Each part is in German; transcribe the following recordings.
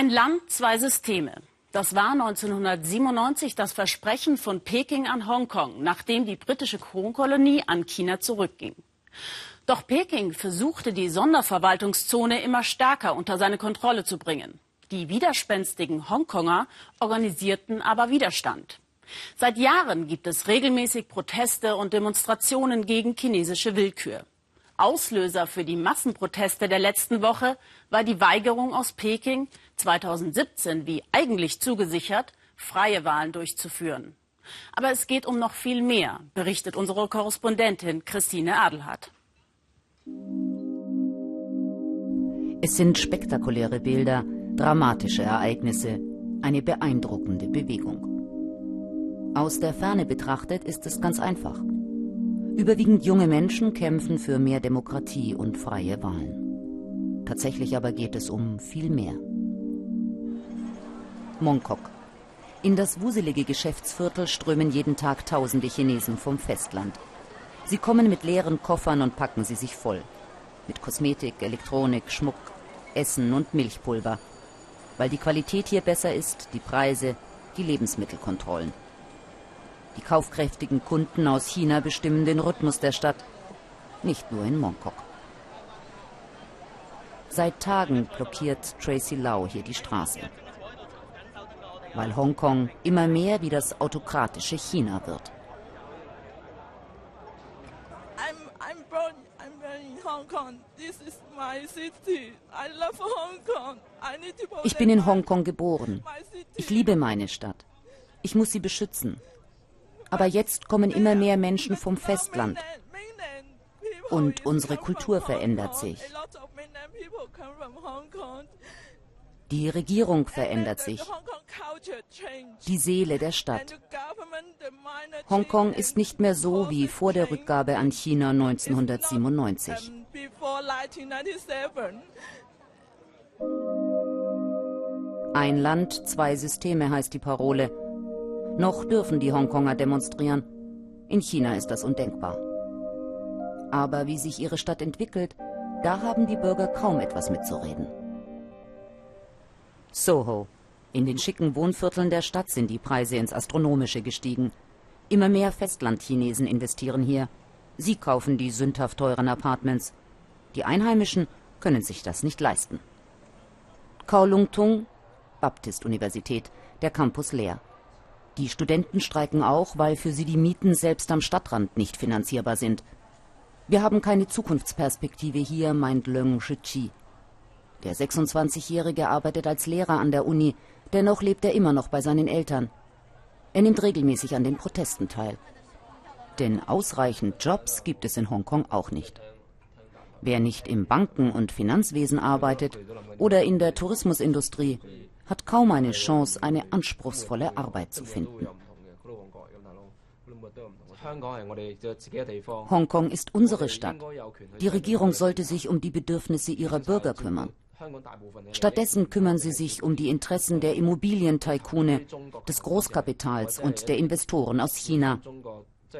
Ein Land, zwei Systeme. Das war 1997 das Versprechen von Peking an Hongkong, nachdem die britische Kronkolonie an China zurückging. Doch Peking versuchte die Sonderverwaltungszone immer stärker unter seine Kontrolle zu bringen. Die widerspenstigen Hongkonger organisierten aber Widerstand. Seit Jahren gibt es regelmäßig Proteste und Demonstrationen gegen chinesische Willkür. Auslöser für die Massenproteste der letzten Woche war die Weigerung aus Peking, 2017 wie eigentlich zugesichert freie Wahlen durchzuführen. Aber es geht um noch viel mehr, berichtet unsere Korrespondentin Christine Adelhardt. Es sind spektakuläre Bilder, dramatische Ereignisse, eine beeindruckende Bewegung. Aus der Ferne betrachtet ist es ganz einfach. Überwiegend junge Menschen kämpfen für mehr Demokratie und freie Wahlen. Tatsächlich aber geht es um viel mehr. Mongkok. In das wuselige Geschäftsviertel strömen jeden Tag tausende Chinesen vom Festland. Sie kommen mit leeren Koffern und packen sie sich voll. Mit Kosmetik, Elektronik, Schmuck, Essen und Milchpulver. Weil die Qualität hier besser ist, die Preise, die Lebensmittelkontrollen. Die kaufkräftigen Kunden aus China bestimmen den Rhythmus der Stadt, nicht nur in Mongkok. Seit Tagen blockiert Tracy Lau hier die Straße, weil Hongkong immer mehr wie das autokratische China wird. Ich bin in Hongkong geboren. Ich liebe meine Stadt. Ich muss sie beschützen. Aber jetzt kommen immer mehr Menschen vom Festland. Und unsere Kultur verändert sich. Die Regierung verändert sich. Die Seele der Stadt. Hongkong ist nicht mehr so wie vor der Rückgabe an China 1997. Ein Land, zwei Systeme heißt die Parole. Noch dürfen die Hongkonger demonstrieren. In China ist das undenkbar. Aber wie sich ihre Stadt entwickelt, da haben die Bürger kaum etwas mitzureden. Soho. In den schicken Wohnvierteln der Stadt sind die Preise ins Astronomische gestiegen. Immer mehr Festlandchinesen investieren hier. Sie kaufen die sündhaft teuren Apartments. Die Einheimischen können sich das nicht leisten. Kowloon-tung, Baptist-Universität, der Campus leer. Die Studenten streiken auch, weil für sie die Mieten selbst am Stadtrand nicht finanzierbar sind. Wir haben keine Zukunftsperspektive hier, meint Leung Shichi. Der 26-Jährige arbeitet als Lehrer an der Uni, dennoch lebt er immer noch bei seinen Eltern. Er nimmt regelmäßig an den Protesten teil. Denn ausreichend Jobs gibt es in Hongkong auch nicht. Wer nicht im Banken- und Finanzwesen arbeitet oder in der Tourismusindustrie, hat kaum eine Chance, eine anspruchsvolle Arbeit zu finden. Hongkong ist unsere Stadt. Die Regierung sollte sich um die Bedürfnisse ihrer Bürger kümmern. Stattdessen kümmern sie sich um die Interessen der Immobilientaikune, des Großkapitals und der Investoren aus China.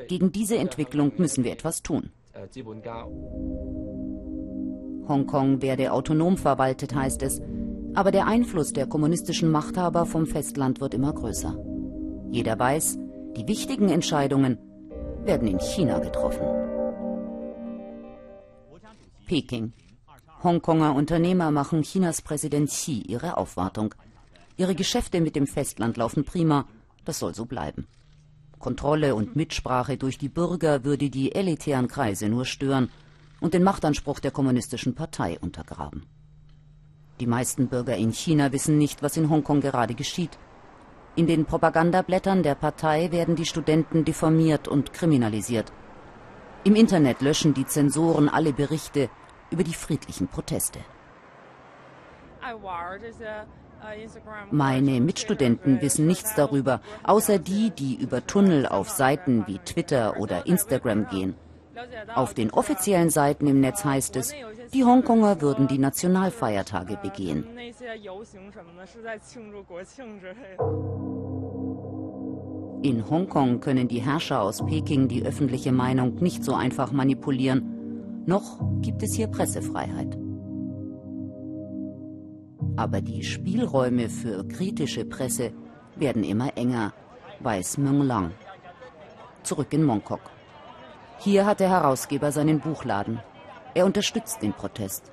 Gegen diese Entwicklung müssen wir etwas tun. Hongkong werde autonom verwaltet, heißt es, aber der Einfluss der kommunistischen Machthaber vom Festland wird immer größer. Jeder weiß, die wichtigen Entscheidungen werden in China getroffen. Peking. Hongkonger Unternehmer machen Chinas Präsident Xi ihre Aufwartung. Ihre Geschäfte mit dem Festland laufen prima, das soll so bleiben. Kontrolle und Mitsprache durch die Bürger würde die elitären Kreise nur stören und den Machtanspruch der kommunistischen Partei untergraben. Die meisten Bürger in China wissen nicht, was in Hongkong gerade geschieht. In den Propagandablättern der Partei werden die Studenten diffamiert und kriminalisiert. Im Internet löschen die Zensoren alle Berichte über die friedlichen Proteste. Meine Mitstudenten wissen nichts darüber, außer die, die über Tunnel auf Seiten wie Twitter oder Instagram gehen. Auf den offiziellen Seiten im Netz heißt es, die Hongkonger würden die Nationalfeiertage begehen. In Hongkong können die Herrscher aus Peking die öffentliche Meinung nicht so einfach manipulieren. Noch gibt es hier Pressefreiheit. Aber die Spielräume für kritische Presse werden immer enger, weiß Meng Lang. Zurück in Mongkok. Hier hat der Herausgeber seinen Buchladen. Er unterstützt den Protest.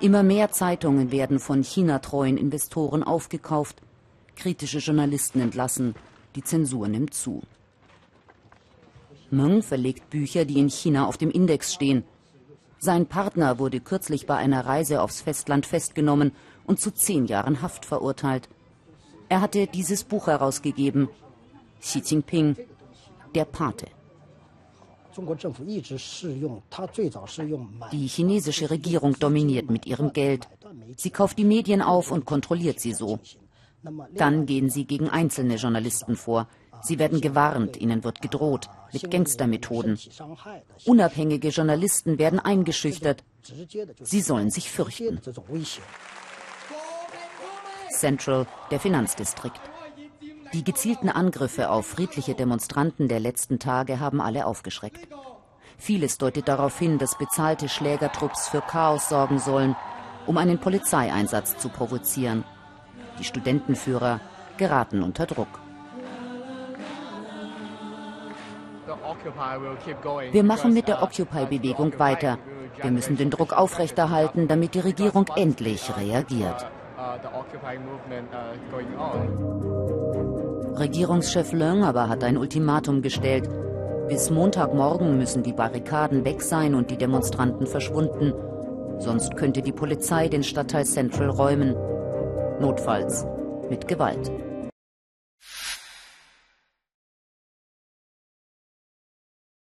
Immer mehr Zeitungen werden von China-treuen Investoren aufgekauft, kritische Journalisten entlassen, die Zensur nimmt zu. Meng verlegt Bücher, die in China auf dem Index stehen. Sein Partner wurde kürzlich bei einer Reise aufs Festland festgenommen und zu zehn Jahren Haft verurteilt. Er hatte dieses Buch herausgegeben, Xi Jinping, der Pate. Die chinesische Regierung dominiert mit ihrem Geld. Sie kauft die Medien auf und kontrolliert sie so. Dann gehen sie gegen einzelne Journalisten vor. Sie werden gewarnt, ihnen wird gedroht, mit Gangstermethoden. Unabhängige Journalisten werden eingeschüchtert. Sie sollen sich fürchten. Central, der Finanzdistrikt. Die gezielten Angriffe auf friedliche Demonstranten der letzten Tage haben alle aufgeschreckt. Vieles deutet darauf hin, dass bezahlte Schlägertrupps für Chaos sorgen sollen, um einen Polizeieinsatz zu provozieren. Die Studentenführer geraten unter Druck. Wir machen mit der Occupy-Bewegung weiter. Wir müssen den Druck aufrechterhalten, damit die Regierung endlich reagiert. Regierungschef Leung aber hat ein Ultimatum gestellt. Bis Montagmorgen müssen die Barrikaden weg sein und die Demonstranten verschwunden. Sonst könnte die Polizei den Stadtteil Central räumen. Notfalls mit Gewalt.